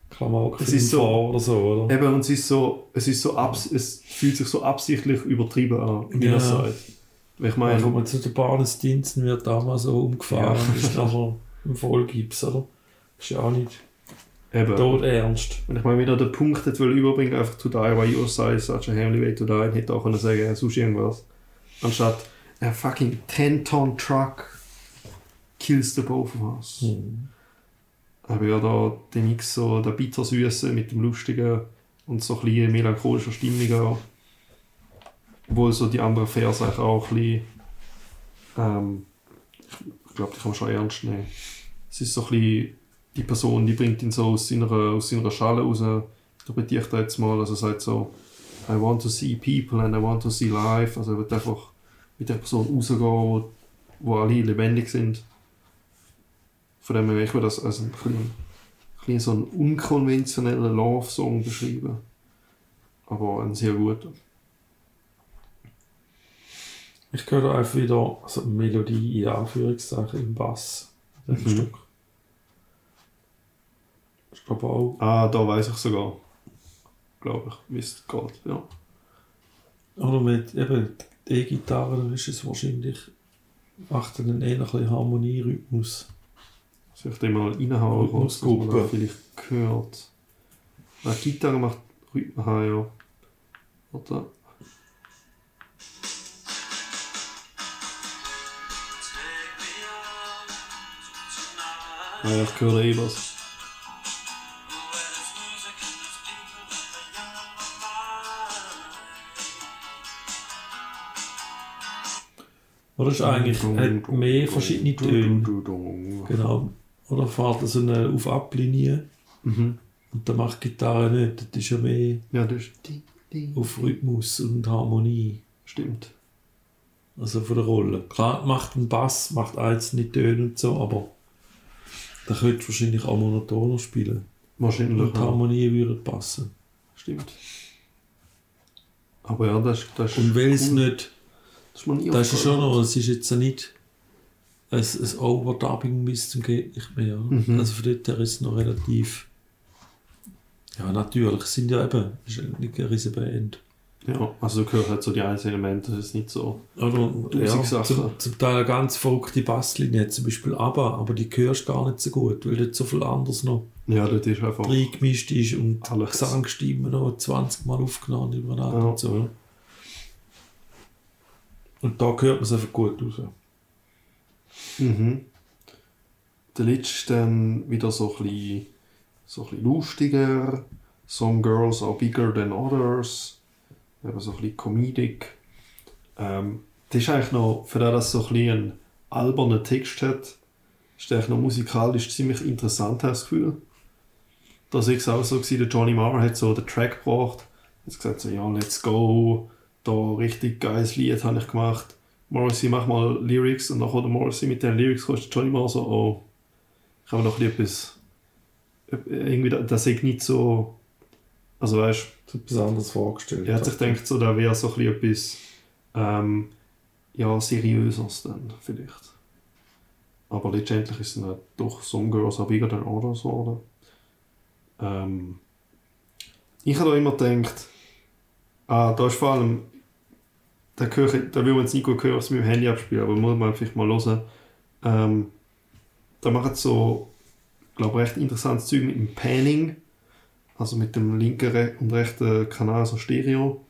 Klamauk Es ist so- oder so, oder? Eben, und es ist so, es ist so abs es fühlt sich so absichtlich übertrieben an, wie Ja. er sagt. Ich meine, wenn man zu den Bahnensdiensten wird damals so umgefahren Ja. und ist nachher im Vollgips, oder? Ist ja auch nicht eben. tot ernst. Und ich meine, wenn er den Punkt will überbringen, einfach to die by your side, such a heavenly way to die, hätte er auch können sagen, sonst irgendwas. Anstatt a fucking 10-ton truck kills the both of us. Hm. Aber ja, da den Mix so, der Bittersüße mit dem Lustigen und so ein bisschen melancholischer Stimmung auch. Obwohl so die anderen eigentlich auch ein bisschen, ähm, ich glaube, die kann man schon ernst nehmen. Es ist so ein bisschen, die Person, die bringt ihn so aus seiner, aus seiner Schale raus, interpretiere ich da jetzt mal, also sagt so, I want to see people and I want to see life, also er wird einfach mit der Person rausgehen, wo, alle lebendig sind. Von dem her, ich würde das als ein bisschen, bisschen so einen unkonventionellen Love-Song beschreiben. Aber ein sehr guter. Ich höre einfach wieder also eine Melodie in Anführungszeichen im Bass. dem Mhm. Stück. Ich glaube auch. Ah, da weiß ich sogar. Glaube ich, wie es geht, ja. Oder mit eben E-Gitarre, dann ist es wahrscheinlich, macht dann eher ein bisschen Harmonie-Rhythmus. Soll ich den mal reinhauen, was man Rhythmusgruppe. da vielleicht gehört? Die Gitarre macht Rhythmus, ah, ja. Warte. Ja, ich höre eh was. Oder ist eigentlich hat mehr verschiedene Töne. Genau. Oder fährt er so eine Auf-Ab-Linie Mhm. und dann macht die Gitarre nicht. Das ist ja mehr Ja, das ist. auf Rhythmus und Harmonie. Stimmt. Also von der Rolle. Klar macht ein Bass, macht einzelne Töne und so, aber da könnte wahrscheinlich auch monotoner spielen. Wahrscheinlich. Und die. Harmonie würde passen. Stimmt. Aber ja, das, das ist. Und weil es cool. nicht, Das ist das ist schon noch, es ist jetzt nicht ein, ein Overdubbing bis zum geht nicht mehr. Mhm. Also von dort her ist es noch relativ. Ja, natürlich, es sind ja eben, es ist nicht eine riesige Band. Ja, also du hörst halt so die einzelnen Elemente, das ist nicht so. Oder ja, zum, zum Teil eine ganz verrückte Basslinie, zum Beispiel ABBA, aber die hörst gar nicht so gut, weil dort so viel anderes noch Ja, das ist einfach. reingemischt ist und Alles. Gesangsstimmen noch 20 Mal aufgenommen übereinander Ja. und so. Und da hört man es einfach gut raus. Mhm. Der letzte ist dann wieder so ein bisschen, so ein bisschen lustiger. Some girls are bigger than others. Eben so ein bisschen comedic. Ähm, das ist eigentlich noch, für das, dass es so ein bisschen einen albernen Text hat, ist eigentlich noch musikalisch ziemlich interessant, habe ich das Gefühl. Da war es auch so, gewesen, der Johnny Marr hat so den Track gebracht, hat gesagt so, ja, let's go, da richtig geiles Lied habe ich gemacht. Morrissey, mach mal Lyrics und dann kommt Morrissey mit den Lyrics, kostet Johnny Marr so, oh, ich habe noch etwas, irgendwie, das- ist nicht so, also weißt Das etwas anderes vorgestellt. er hat sich gedacht, so, da wäre so ein bisschen etwas ähm, ja, seriöseres dann vielleicht. Aber letztendlich ist es dann doch Some Girls Are Bigger Than Others geworden. Ähm, ich habe da immer gedacht, ah, da ist vor allem, da, höre, da will man jetzt nicht gut hören, was mit dem Handy abspielen, aber muss man vielleicht mal hören. Ähm, da macht so, glaube recht interessantes Zeug mit dem Panning, also mit dem linken und rechten Kanal, so Stereo.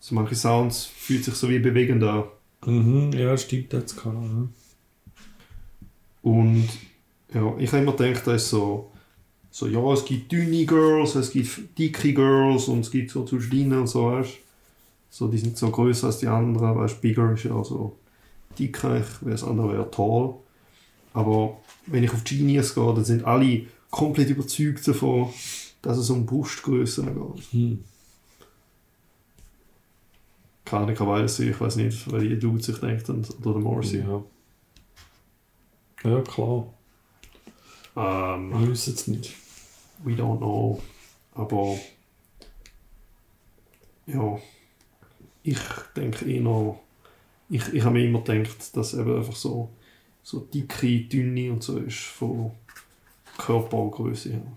So manche Sounds fühlt sich so wie bewegend an. Mhm, ja, stimmt, das kann. Ja. Und ja, ich habe immer gedacht, da ist so, so, ja, es gibt dünne Girls, es gibt dicke Girls und es gibt so denen und so, weißt So, die sind so größer als die anderen, weißt Bigger ist ja so dicker, ich- das andere wäre tall. Aber wenn ich auf Genius gehe, dann sind alle komplett überzeugt davon, dass es um Brustgröße geht. Hm. Keine Ahnung, kann weiß ich weiß nicht, weil die Dude sich denkt und- oder der Morrissey. Ja. ja, klar. Ähm, Wir wissen es nicht. We don't know. Aber ja, ich denke eh noch. Ich, ich habe mir immer gedacht, dass eben einfach so, so dicke, dünne und so ist von Körpergröße her.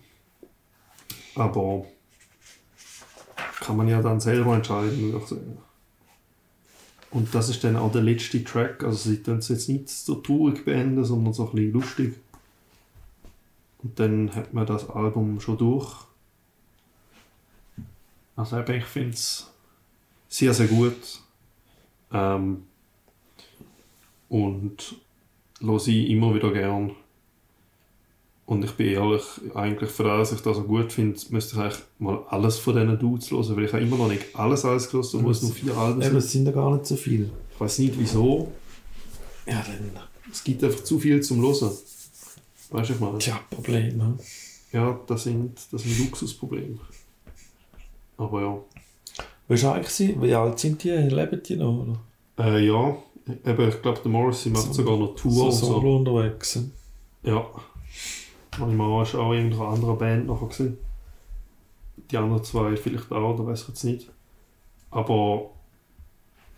Aber kann man ja dann selber entscheiden, würde ich sagen. Und das ist dann auch der letzte Track. Also sie tun es jetzt nicht so traurig beenden, sondern so ein bisschen lustig. Und dann hat man das Album schon durch. Also ich finde es sehr, sehr gut. Ähm, und höre ich immer wieder gern. Und ich bin ehrlich, eigentlich für das, dass ich das so gut finde, müsste ich eigentlich mal alles von diesen Dudes hören, weil ich habe immer noch nicht alles alles gehört, obwohl es nur vier Alben Eben, sind. es sind ja gar nicht so viele. Ich weiß nicht wieso. Ja, dann. Es gibt einfach zu viel zum Hören. Weißt du, ich meine? Tja, Problem. Ne? Ja, das sind, das sind Luxusprobleme. Aber ja. Weißt du eigentlich, wie alt sind die? Leben die noch? Oder? Äh, ja, eben, ich glaube, der Morrissey macht So- sogar noch Tour So und so. solo unterwegs. Ja. Meine Mama ist auch in einer anderen Band nachher gewesen. Die anderen zwei vielleicht auch, da weiß ich jetzt nicht. Aber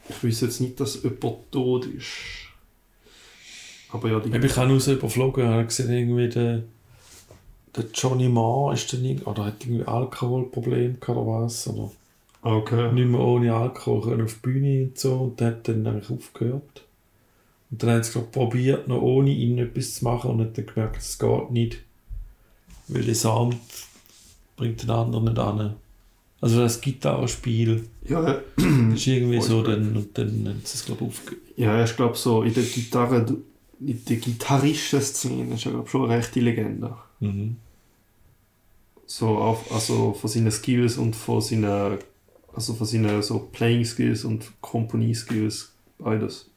ich weiß jetzt nicht, dass jemand tot ist. Aber ja, die... Eben, Ich habe nur so überflogen, ich habe gesehen, irgendwie der, der Johnny Marr ist dann irgendwie, oder hat irgendwie Alkoholprobleme gehabt oder was, oder Ah, Okay. nicht mehr ohne Alkohol auf die Bühne und so, und der hat dann eigentlich aufgehört. Und dann haben sie glaub, probiert, noch ohne ihn etwas zu machen und hat dann gemerkt, es geht nicht. Weil der Sound bringt den anderen nicht an. Also das Gitarrenspiel Ja, ist irgendwie so, dann, und dann haben sie es glaube ich aufgehört. ja, ich glaube so, in der Gitarre, in der gitarrischen Szene ist er glaub, schon eine rechte Legende. Mhm. So auf, also von seinen Skills und von seinen, also von seinen so Playing Skills und Company Skills, beides.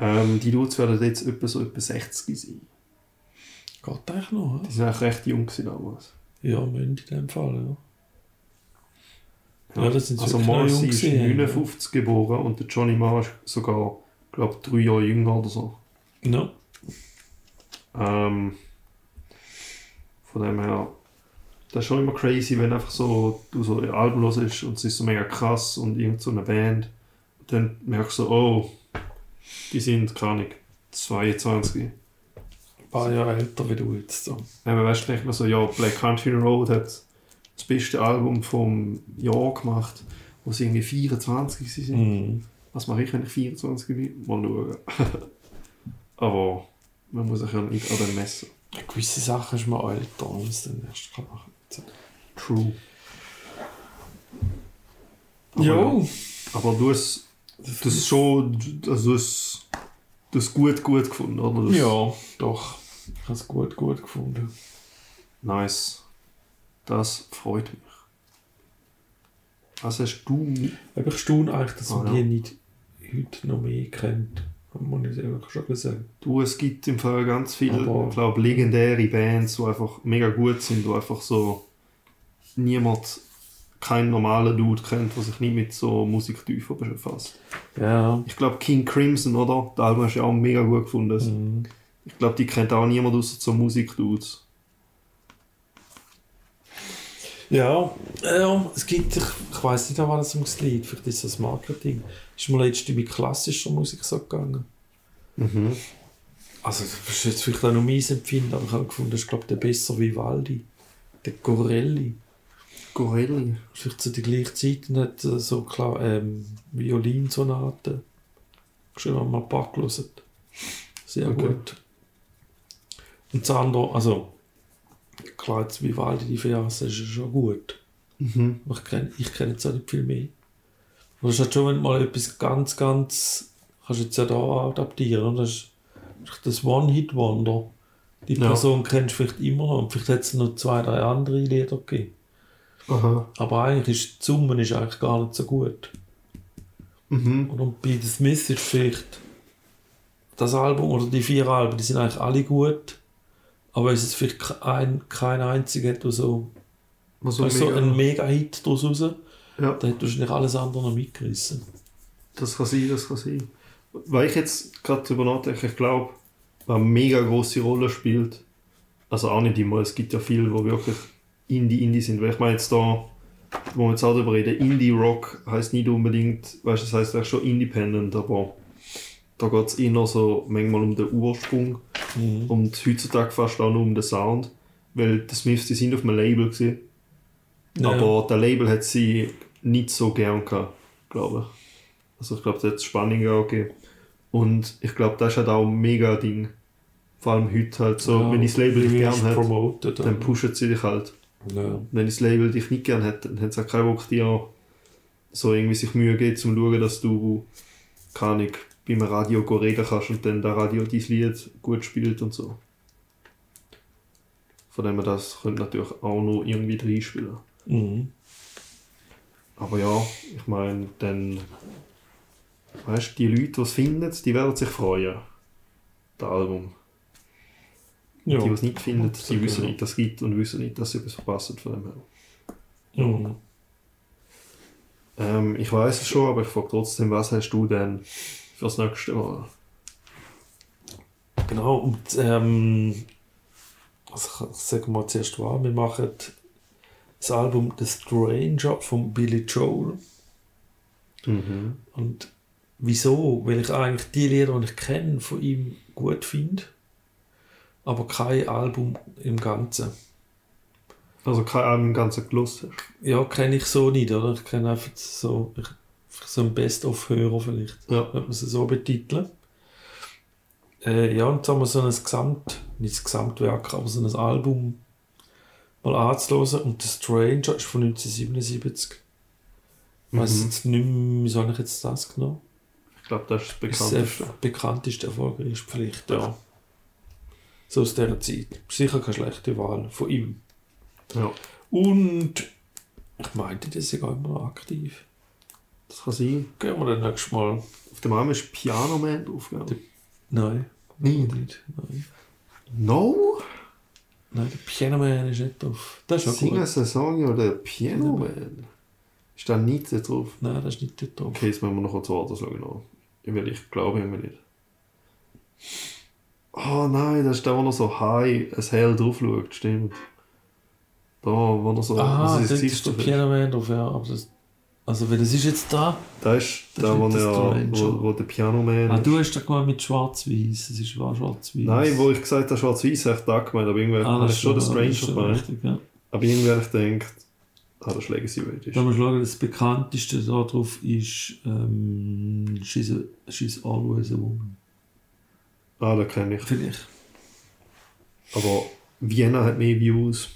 Ähm, die Dudes werden jetzt etwa so etwa 60 sein. Geht eigentlich noch, Die sind eigentlich recht jung damals. ja? Ja, müssen in dem Fall, ja. Ja, das sind also Morrissey ist gewesen, 59 geboren und der Johnny Marr ist sogar, glaube drei Jahre jünger oder so. Ja. Ähm, von dem her, das ist schon immer crazy, wenn einfach so, du so ein Album hörst und es ist so mega krass und irgend so eine Band. Und dann merkst du so, oh, die sind, keine Ahnung, 22. Ein paar Jahre älter wie du jetzt. So. Aber weißt du, denkt man so, ja, Black Country Road hat das beste Album vom Jahr gemacht, wo sie irgendwie 24 sind. Mhm. Was mache ich, wenn ich 24 bin? Mal schauen. Aber man muss sich ja nicht an dem messen. Gewisse Sachen ist man älter, man es dann erst kann machen kann. True. Aber Jo. Aber du hast das schon, also hast das gut, gut gefunden, oder? Das, Ja, doch. Ich habe es gut, gut gefunden. Nice. Das freut mich. Was hast du? Aber ich staune eigentlich, dass man Ah, ja. die nicht heute noch mehr kennt. Man nicht einfach schon sagen. Du, es gibt im Fall ganz viele, Aber- ich glaube, legendäre Bands, die einfach mega gut sind, die einfach so niemand, kein normaler Dude kennt, der sich nicht mit so Musiktiefen befasst. Ja. Ich glaube, King Crimson, oder? Das Album hast du ja auch mega gut gefunden. Mhm. Ich glaube, die kennt auch niemand außer so Musikdudes. Ja, ja, es gibt, ich, ich weiß nicht, an was es liegt. Vielleicht ist das Marketing. Ist mir letztens mit klassischer Musik so gegangen. Mhm. Also, das ist jetzt vielleicht auch noch mein Empfinden, aber ich habe gefunden, das ist, glaube ich, der besser Vivaldi. Der Corelli. Gorelli. Vielleicht zu der gleichen Zeit hat äh, so klar, ähm, Violinsonaten. Schon einmal ein paar gelesen. Sehr Okay. gut. Und das andere, also, klar, jetzt Vivaldi, die Verse ist ja schon gut. Mhm. Ich kenne ich kenn jetzt auch nicht viel mehr. Aber es ist halt schon, wenn du mal etwas ganz, ganz, kannst du jetzt ja da adaptieren, das ist das One-Hit-Wonder. Die Ja. Person kennst du vielleicht immer noch, und vielleicht hat es noch zwei, drei andere Lieder gegeben. Aha. Aber eigentlich ist die Summe ist eigentlich gar nicht so gut. Mhm. Und bei The Smiths ist vielleicht das Album oder die vier Alben, die sind eigentlich alle gut. Aber es ist vielleicht kein, kein einziger, der so, Was so, ein Mega-Hit daraus raus. ja, Da hat wahrscheinlich alles andere noch mitgerissen. das kann sein, das kann sein. Weil ich jetzt gerade darüber nachdenke, ich glaube, was eine mega große Rolle spielt, also auch nicht immer, es gibt ja viele, die wirklich Indie-Indie sind. Weil ich meine jetzt da, wo wir jetzt auch darüber reden, Indie-Rock heißt nicht unbedingt, weißt du, das heißt auch schon Independent, aber da geht es eher so manchmal um den Ursprung Mhm. und heutzutage fast auch nur um den Sound, weil die Smiths, die sind auf einem Label gewesen, Ja. Aber der Label hat sie nicht so gern gehabt, glaube ich. Also ich glaube, da hat es Spannungen auch gegeben. Und ich glaube, das ist halt auch ein mega Ding. Vor allem heute halt so, Ja, wenn ich das Label nicht gern promoted, dann pushen sie dich halt. Ja. Wenn das Label dich nicht gern hätte, dann hat es auch keinen Bock, dir auch so irgendwie sich Mühe geht, zum zu schauen, dass du, keine Ahnung, beim Radio reden kannst und dann der Radio dein Lied gut spielt und so. Von dem her, das könnte natürlich auch noch irgendwie reinspielen. Mhm. Aber ja, ich meine, dann, weißt du, die Leute, die es finden, die werden sich freuen. Das Album. Ja. Die, die es nicht finden, die Absolut, wissen ja. nicht, dass es gibt und wissen nicht, dass sie etwas verpassen von dem her. Mhm. Ähm, ich weiß es schon, aber ich frage trotzdem, was hast du denn fürs nächste Mal? Genau, und ähm, also ich sage mal zuerst was, wir machen das Album The Stranger von Billy Joel. Mhm. Und wieso? Weil ich eigentlich die Lieder, die ich kenne, von ihm gut finde, aber kein Album im Ganzen. Also kein Album ganz gelost hast. Ja, kenne ich so nicht, oder? Ich kenne einfach so, ich, so ein Best-of-Hörer vielleicht. Ja. Könnte man es so betiteln. Äh, ja, und jetzt haben wir so ein Gesamt, nicht das Gesamtwerk, aber so ein Album mal anzuhören. Und The Stranger ist von 1977. Ich weiss Mhm. jetzt nicht mehr, wie soll ich jetzt das genommen? Ich glaube, das ist das Das ist bekannteste. der bekannteste erfolgreichste vielleicht, ja. So aus dieser Zeit. Sicher keine schlechte Wahl von ihm. Ja, Und ich meinte, das ist ja immer noch aktiv. das kann sein. Gehen wir dann nächstes Mal. Auf dem Arm ist Piano Man drauf. gell? Nein. Nicht? Nicht. Nein. No? Nein, der Piano Man ist nicht drauf. Das ist ja Sing gut. us a song oder Piano Man? Ist da nicht drauf? Nein, das ist nicht drauf. Okay, jetzt müssen wir noch kurz weiter schauen. Weil ich glaube irgendwie nicht. Oh nein, das ist da, wo noch so high as hell drauf schaut, stimmt. Da, wo noch so. Ah, das dort Gesicht ist der drauf Piano Man drauf, ja. Aber das, also, weil das ist jetzt da. Da ist Das da, ist wo, das er, Stranger. wo, wo der Piano Man Ah, ist. du hast da gemacht mit Schwarz-Weiß. Es ist wahr Schwarz-Weiß. Nein, wo ich gesagt habe, schwarz-weiß, habe ich da gemeint, aber irgendwie ah, das ich ist schon das Stranger ist schon gemeint. ja. Aber irgendwie habe ich gedacht, ah, das ist Legacy Radish. Wenn wir schauen, das bekannteste da drauf ist ähm, She's, a, She's Always a Woman. Ah, das kenne ich. Vielleicht. Aber Vienna hat mehr Views.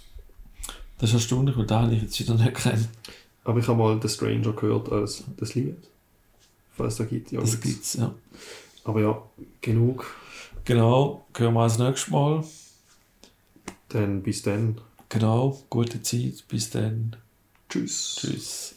Das ist erstaunlich, weil da habe ich jetzt wieder nicht kennt. Aber ich habe mal The Stranger gehört als das Lied. Falls da gibt, ja. Das nichts. gibt's, ja. Aber ja, genug. Genau, hören wir als nächstes Mal. Dann bis dann. Genau, gute Zeit, bis dann. Tschüss. Tschüss.